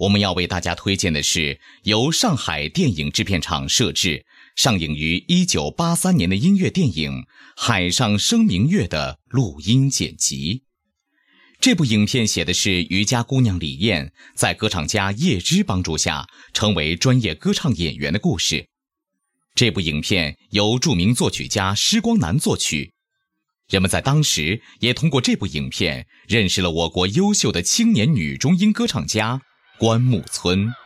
我们要为大家推荐的是由上海电影制片厂摄制、上映于1983年的音乐电影《海上生明月》的录音剪辑。这部影片写的是渔家姑娘李艳在歌唱家叶芝帮助下成为专业歌唱演员的故事。这部影片由著名作曲家施光南作曲。人们在当时也通过这部影片认识了我国优秀的青年女中音歌唱家棺木村。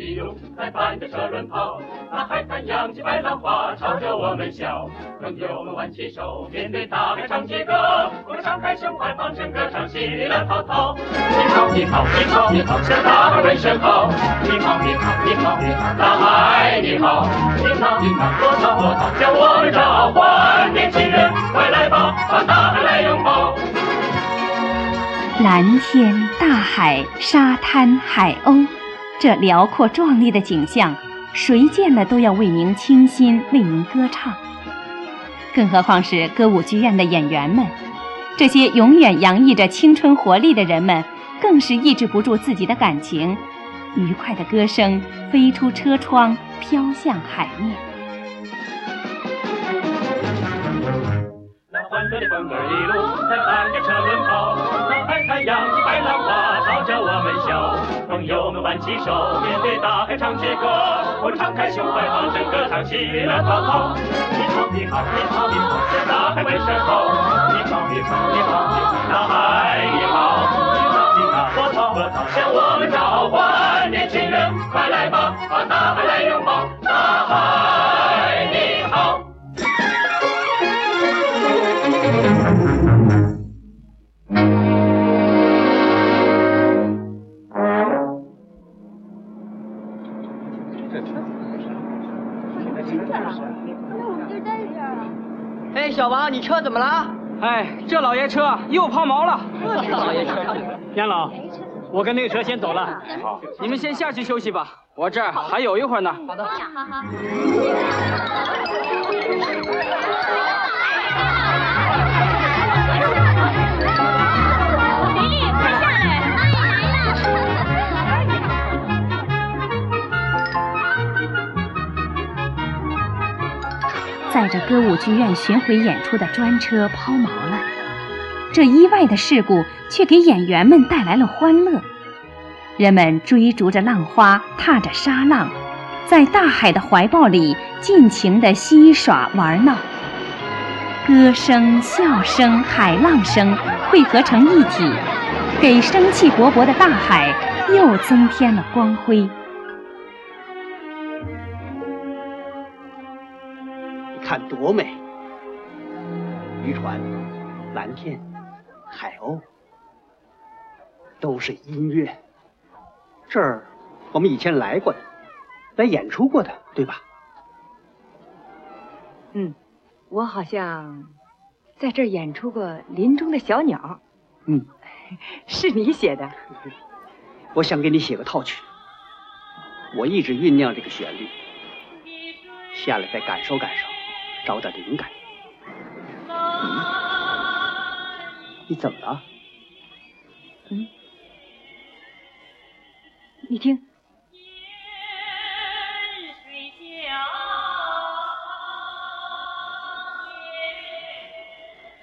里涌，在伴着车轮跑。那海滩扬起白浪花，朝着我们笑。朋友们挽起手，面对大海唱起歌。我们敞开胸怀，放声歌唱，喜乐滔滔。你好，你好，你好，你好，向大海问声好。你好，你好，你好，你好，大海你好。你好，你好，波涛波涛，向我们召唤。年轻人，快来吧，把大海来拥抱。蓝天、大海、沙滩、海鸥，这辽阔壮丽的景象，谁见了都要为您倾心，为您歌唱。更何况是歌舞剧院的演员们，这些永远洋溢着青春活力的人们，更是抑制不住自己的感情，愉快的歌声飞出车窗，飘向海面。那欢乐的风儿一路在伴着车轮跑，那海滩扬起白浪花，朝着我们笑。朋友们挽起手，面对大海唱支歌。我敞开胸怀，放声歌唱，喜乐滔滔。你好，你好，你好，你好，向大海问声好。你好，你好，你好，你好，大海你好。你好，你好，波涛波涛，向我们召唤。年轻人，快来吧，把大海来拥抱。大海小王，你车怎么了？哎，这老爷车又抛锚了。这老爷车，严老，我跟那个车先走了。好，你们先下去休息吧，我这儿还有一会儿呢。好的，好好。着歌舞剧院巡回演出的专车抛锚了，这意外的事故却给演员们带来了欢乐。人们追逐着浪花，踏着沙浪，在大海的怀抱里尽情地嬉耍玩闹。歌声、笑声、海浪声汇合成一体，给生气勃勃的大海又增添了光辉。看多美！渔船、蓝天、海鸥，都是音乐。这儿我们以前来过的，来演出过的，对吧？嗯，我好像在这儿演出过《林中的小鸟》。嗯，是你写的。我想给你写个套曲，我一直酝酿这个旋律，下来再感受感受。找点灵感。嗯。你怎么了？嗯。你听。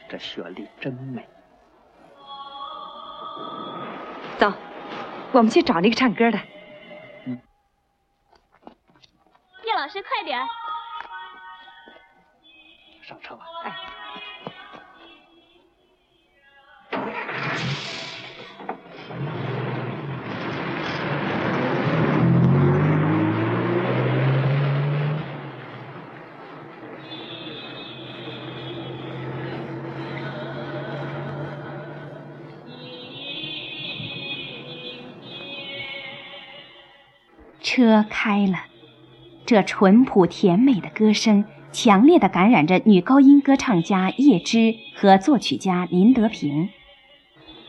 这旋律真美。走，我们去找那个唱歌的。嗯。叶老师，快点。上车吧。哎。车开了，这淳朴甜美的歌声，强烈的感染着女高音歌唱家叶芝和作曲家林德平。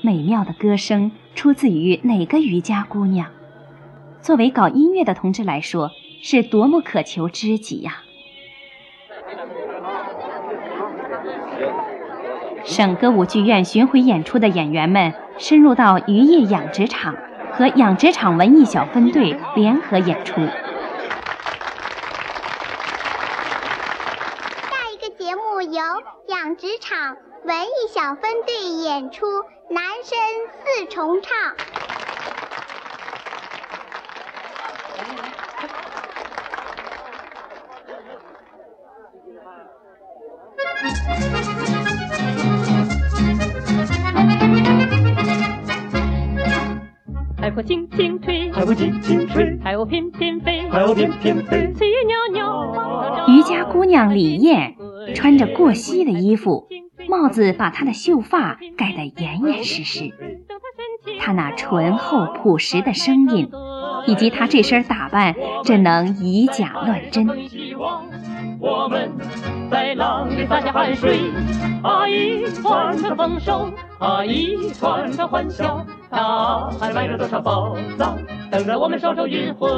美妙的歌声出自于哪个渔家姑娘？作为搞音乐的同志来说，是多么渴求知己呀！省歌舞剧院巡回演出的演员们深入到渔业养殖场。和养殖场文艺小分队联合演出。下一个节目由养殖场文艺小分队演出，男声四重唱。海风轻轻吹，海风轻轻吹，海鸥翩翩飞，海鸥翩翩飞，翠叶袅袅。渔家姑娘李艳穿着过膝的衣服，帽子把她的秀发盖得严严实实。她那醇厚朴实的声音，以及她这身打扮，真能以假乱真。我们在浪里洒下汗水，啊，一船船丰收，啊，一船船欢笑。大海埋着多少宝藏，等着我们双手运回。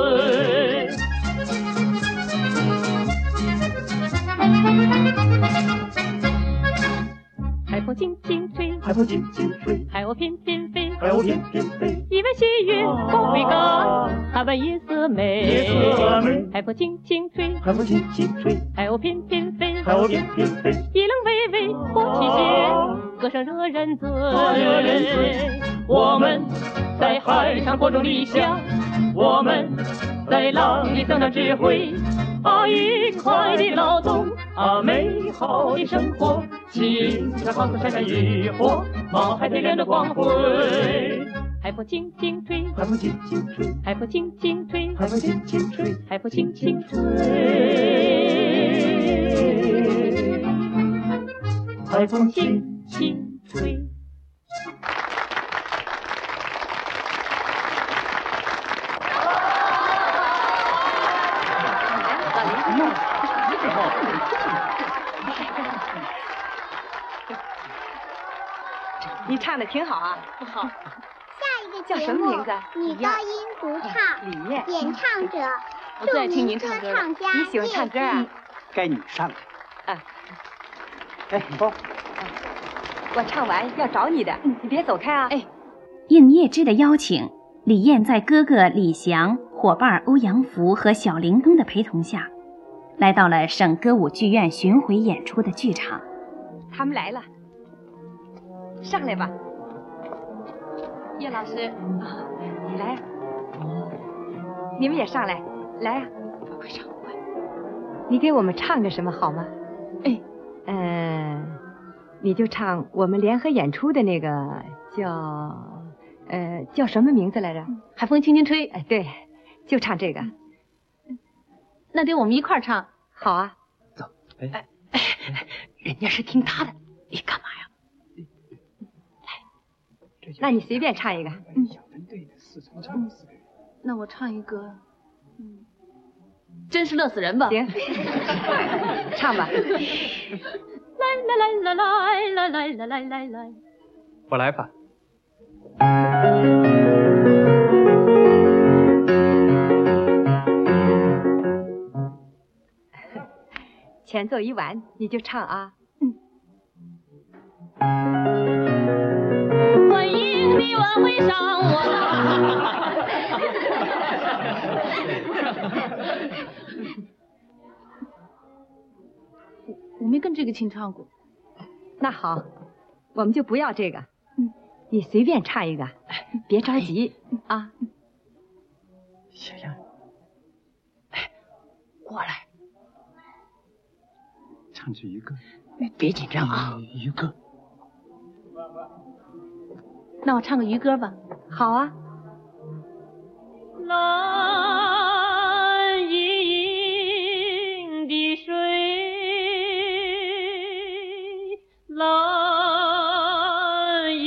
海风轻轻吹，海风轻轻吹，海鸥翩翩飞，海鸥翩翩飞。一弯细月光未干，海湾夜色美，夜色美。海风轻轻吹，海风轻轻吹，海鸥翩翩飞，海鸥翩翩飞。一浪微微过起弦，歌声惹人醉。我们在海上播种理想，我们在浪里增长智慧。啊，愉快的劳动，啊，美好的生活，青山黄土闪闪渔火，冒海天亮的光辉。海风轻轻吹，海风轻轻吹，海风轻轻吹，海风轻轻吹，海风轻轻吹，海风轻轻吹。你唱的挺好啊，好。叫什么名字？女高音独唱，李艳。演唱者，我最爱听您唱歌唱家。你喜欢唱歌啊？该你上了。啊。哎，包。我唱完要找你的，你别走开啊。哎，应叶芝的邀请，李艳在哥哥李翔、伙伴欧阳福和小玲东的陪同下，来到了省歌舞剧院巡回演出的剧场。他们来了。上来吧，叶老师，你来，你们也上来，来啊，快上快！你给我们唱个什么好吗？哎，嗯，你就唱我们联合演出的那个叫，呃，叫什么名字来着？海风轻轻吹。哎，对，就唱这个。那得我们一块唱。好啊。走。哎哎，人家是听他的，你干嘛呀？那你随便唱一个。那我唱一个，嗯，真是乐死人吧。行，唱吧。来来来来来来来来来来。我来吧。前奏一完，你就唱啊。会上我。我没跟这个琴唱过。那好，我们就不要这个。嗯，你随便唱一个，别着急啊。小样，哎，过来，唱句渔歌。别紧张啊，渔歌。那我唱个渔歌吧。好啊。蓝盈盈的水，蓝盈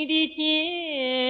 盈的天，天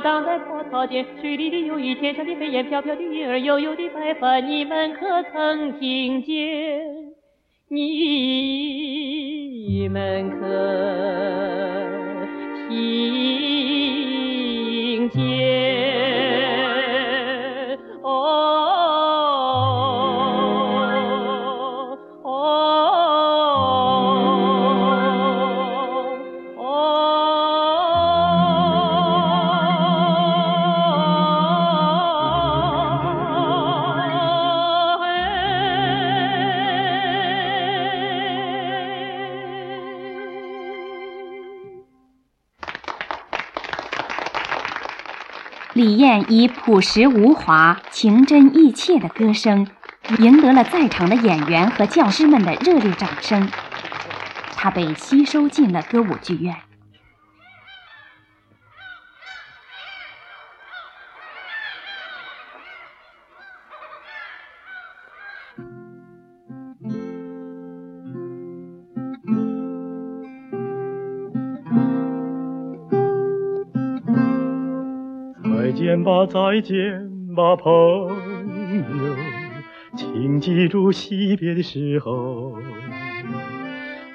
荡在波涛间。水里的游鱼，天上的飞燕，飘飘的云儿，悠悠的白帆，你们可曾听见？你们可听以朴实无华、情真意切的歌声，赢得了在场的演员和教师们的热烈掌声。他被吸收进了歌舞剧院。吧，再见吧，朋友，请记住惜别的时候，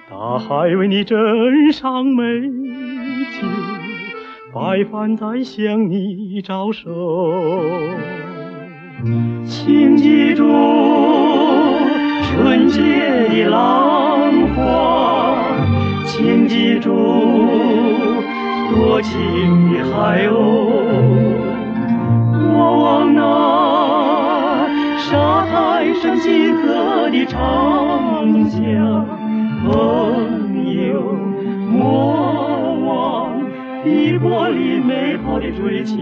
大海为你斟上美酒，白帆在向你招手。请记住纯洁的浪花，请记住多情的海鸥。金色的长江，朋友，莫忘异国里美好的追求。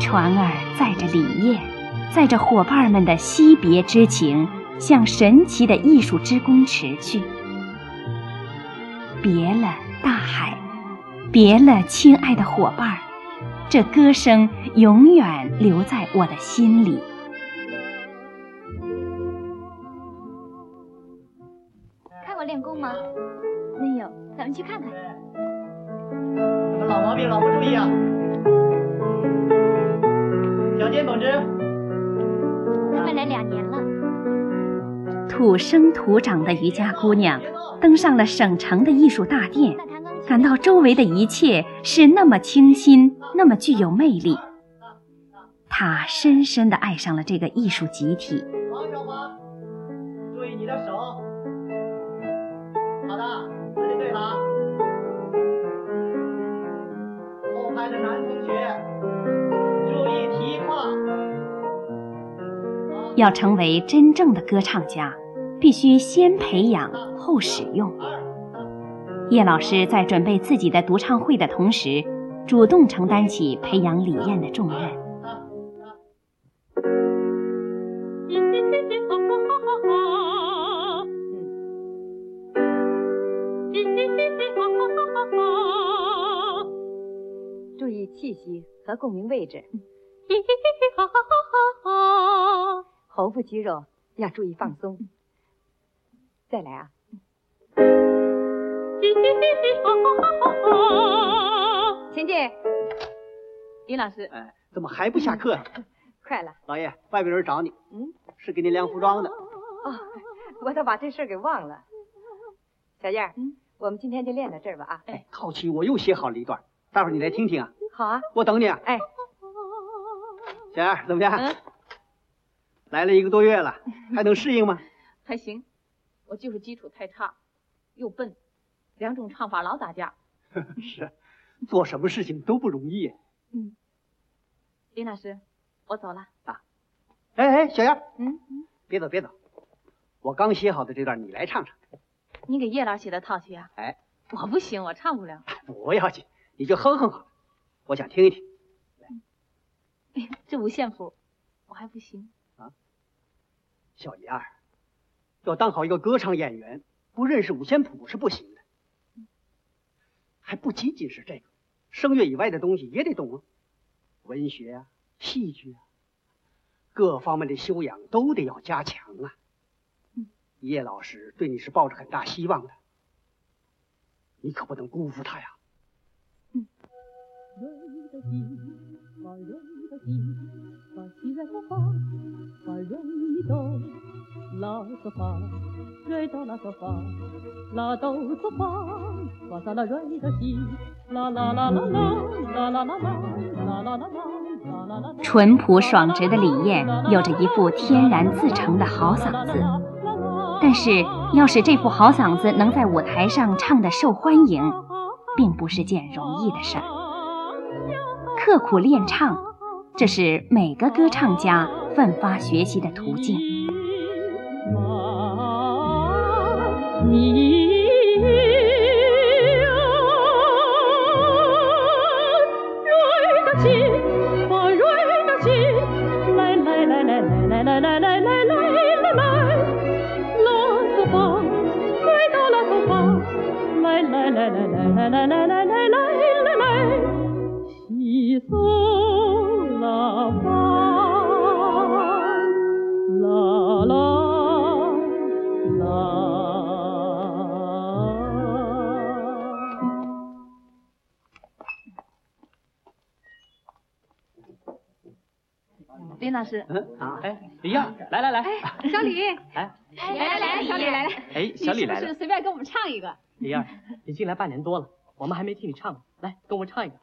船儿载着李艳，载着伙伴们的惜别之情，向神奇的艺术之宫驰去。别了，大海，别了，亲爱的伙伴，这歌声永远留在我的心里。看过练功吗？没有，咱们去看看。老毛病老不注意啊！小健同志。他们来两年了。土生土长的渔家姑娘登上了省城的艺术大殿，感到周围的一切是那么清新，那么具有魅力。他深深地爱上了这个艺术集体。王小华，注意你的手。好的，指定对了。后排的男同学，注意提胯。要成为真正的歌唱家，必须先培养后使用。叶老师在准备自己的独唱会的同时，主动承担起培养李艳的重任。注意气息和共鸣位置。喉部肌肉要注意放松。再来啊！请进。林老师，哎，怎么还不下课呀？快了。老爷，外边有人找你。嗯，是给你量服装的。哦，我都把这事给忘了。小燕，嗯，我们今天就练到这儿吧啊。哎，套曲我又写好了一段，待会儿你来听听啊。好啊，我等你啊。哎，小燕怎么样？嗯，来了一个多月了，还能适应吗？还行，我就是基础太差，又笨，两种唱法老打架。是，做什么事情都不容易。嗯，林老师，我走了啊。哎哎，小燕，嗯嗯，别走别走，我刚写好的这段你来唱唱。你给叶老写的套曲啊？哎，我不行，我唱不了。不要紧，你就哼哼好了。我想听一听。哎，这五线谱我还不行啊。小燕儿，要当好一个歌唱演员，不认识五线谱是不行的。还不仅仅是这个，声乐以外的东西也得懂啊，文学啊，戏剧啊，各方面的修养都得要加强啊。叶老师对你是抱着很大希望的，你可不能辜负他呀。嗯。淳朴爽直的李艳有着一副天然自成的好嗓子，但是要使这副好嗓子能在舞台上唱得受欢迎，并不是件容易的事儿。刻苦练唱，这是每个歌唱家奋发学习的途径。林老师，嗯啊，哎，李燕，来来来，哎，小李，来，来来来，小李来了，哎，小李来了，是随便给我们唱一个。李燕，你进来半年多了，我们还没听你唱呢，来，跟我们唱一个。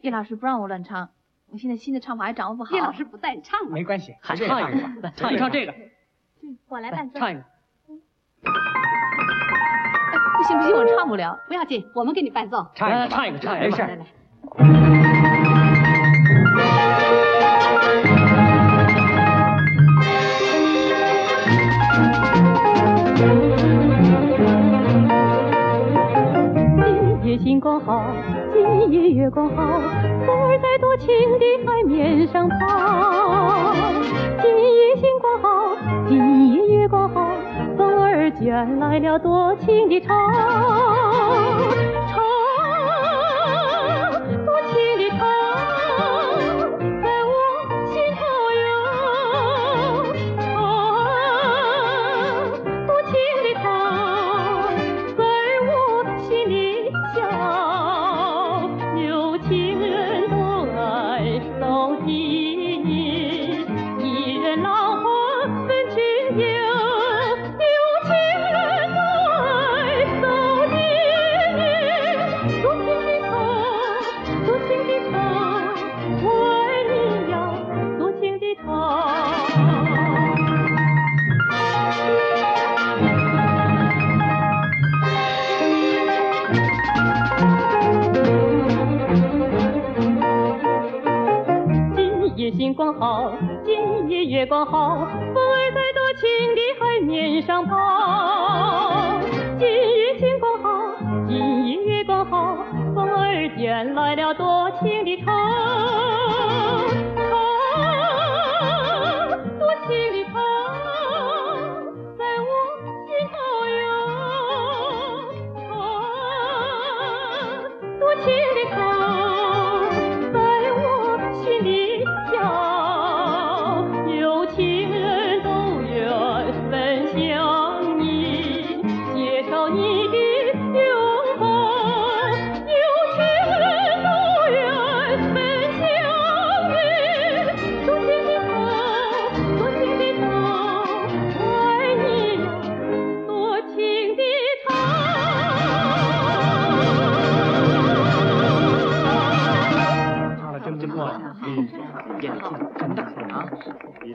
叶老师不让我乱唱，我现在新的唱法还掌握不好。叶老师不带你唱，没关系，还唱一个吧，来，唱一唱这个。嗯，我来伴奏。唱一个。哎，不行不行，我唱不了。不要紧，我们给你伴奏。唱一个，唱一个，唱一个，没事。光好，今夜月光好，风儿在多情的海面上跑。今夜星光好，今夜月光好，风儿卷来了多情的潮。今夜月光好，风儿在多情的海面上跑。今夜星光好，今夜月光好，风儿卷来了多情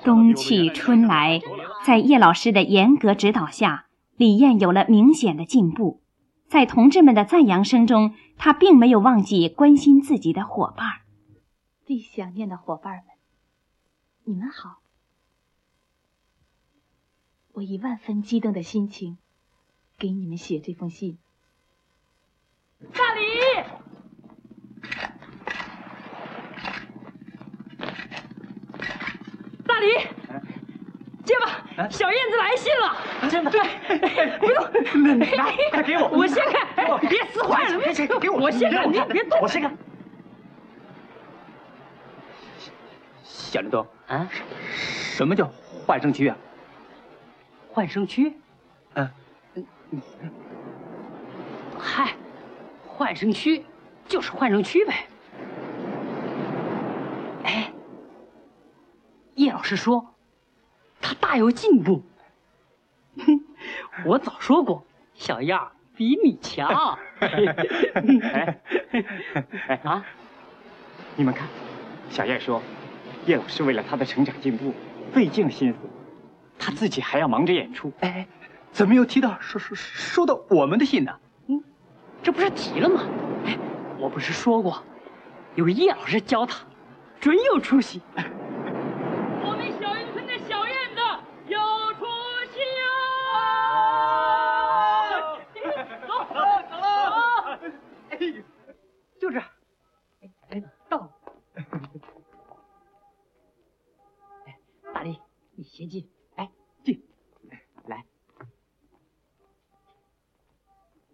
冬去春来，在叶老师的严格指导下，李艳有了明显的进步。在同志们的赞扬声中，她并没有忘记关心自己的伙伴。最想念的伙伴们，你们好！我以万分激动的心情给你们写这封信。大李，大李，接吧，小燕子来信了。真的？对，不用，来，快给我，我先看，别撕坏了，别给我，我先看，你别动，我先看。小林东啊，什么叫换声区啊？换声区？嗯，嗨，换声区就是换声区呗。哎，叶老师说他大有进步。哼，我早说过，小燕儿比你强。哎，啊，你们看，小燕说。叶老师为了他的成长进步，费尽了心思，他自己还要忙着演出。哎，怎么又提到说说说到我们的信呢？嗯，这不是提了吗？哎，我不是说过，有叶老师教他，准有出息。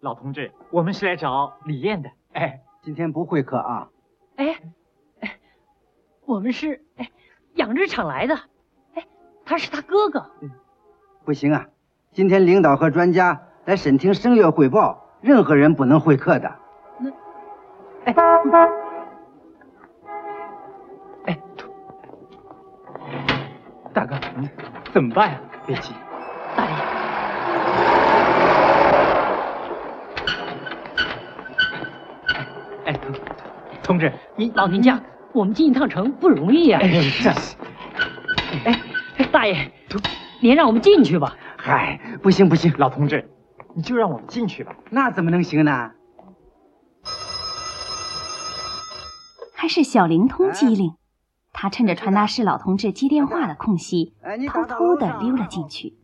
老同志，我们是来找李艳的。哎，今天不会客啊。哎，哎，我们是哎养殖场来的。哎，他是他哥哥。嗯，不行啊，今天领导和专家来审听声乐汇报，任何人不能会客的。那，哎。大哥，怎么办呀？别急，哎，同志，您老您家，我们进一趟城不容易呀。哎，大爷，您让我们进去吧。嗨，不行不行，老同志，你就让我们进去吧。那怎么能行呢？还是小灵通机灵。他趁着传达室老同志接电话的空隙，偷偷的溜了进去。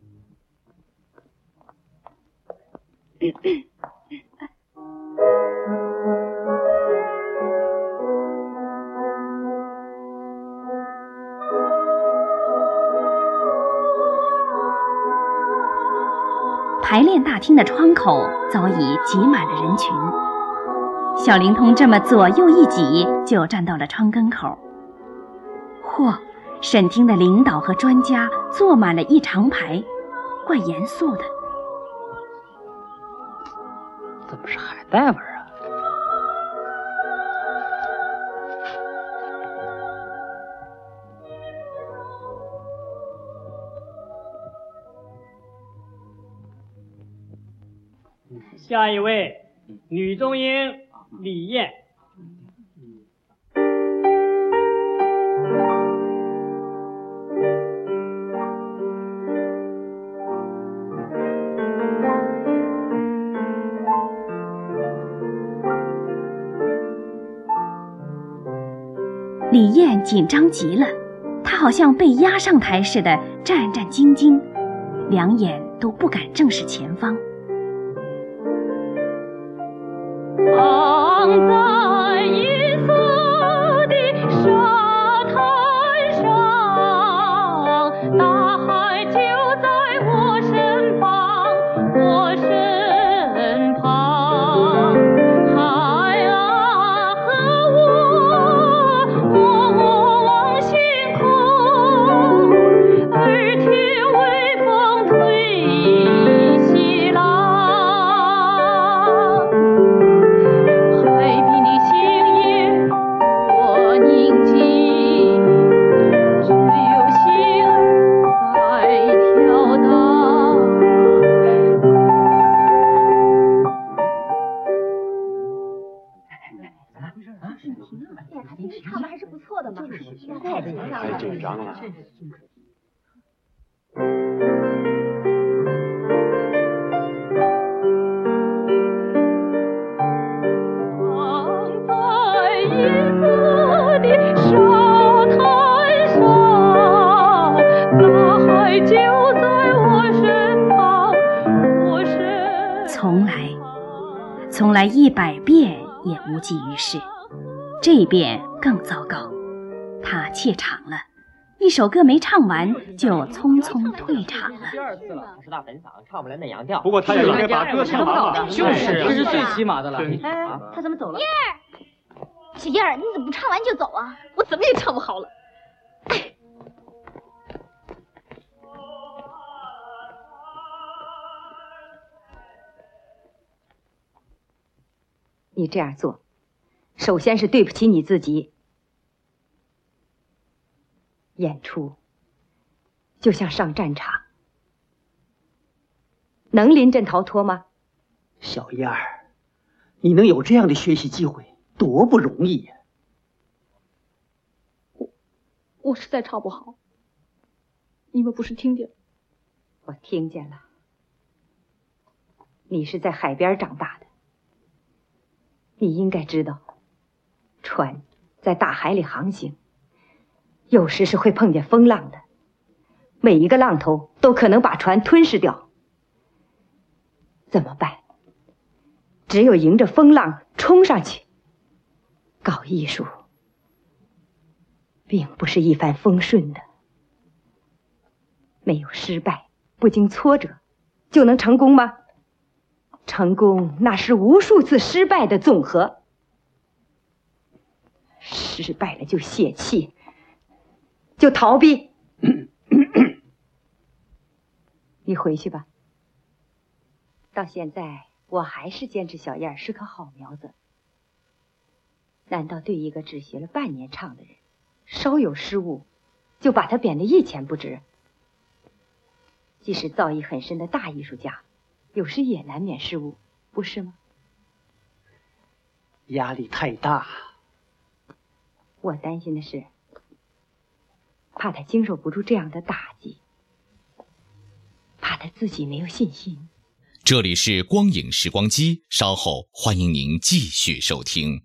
排练大厅的窗口早已挤满了人群，小灵通这么左右一挤，就站到了窗根口。嚯！审厅的领导和专家坐满了一长排，怪严肃的。怎么是海带味下一位，女中音李艳。李艳紧张极了，她好像被押上台似的，战战兢兢，两眼都不敢正视前方。这一遍更糟糕。他怯场了，一首歌没唱完就匆匆退场了。第二次了，他是大本嗓，唱不来那洋调。不过他也应该把歌唱完。就是，这是最起码的了。哎，他怎么走了？燕儿，小燕儿，你怎么不唱完就走啊？我怎么也唱不好了。你这样做，首先是对不起你自己。演出就像上战场，能临阵逃脱吗？小燕儿，你能有这样的学习机会，多不容易呀！我我实在唱不好，你们不是听见？我听见了。你是在海边长大的。你应该知道，船在大海里航行，有时是会碰见风浪的，每一个浪头都可能把船吞噬掉。怎么办？只有迎着风浪冲上去。搞艺术，并不是一帆风顺的，没有失败，不经挫折，就能成功吗？成功，那是无数次失败的总和。失败了就泄气，就逃避。你回去吧。到现在，我还是坚持小燕是棵好苗子。难道对一个只学了半年唱的人，稍有失误，就把他贬得一钱不值？即使造诣很深的大艺术家。有时也难免失误，不是吗？压力太大。我担心的是，怕他经受不住这样的打击，怕他自己没有信心。这里是光影时光机，稍后欢迎您继续收听。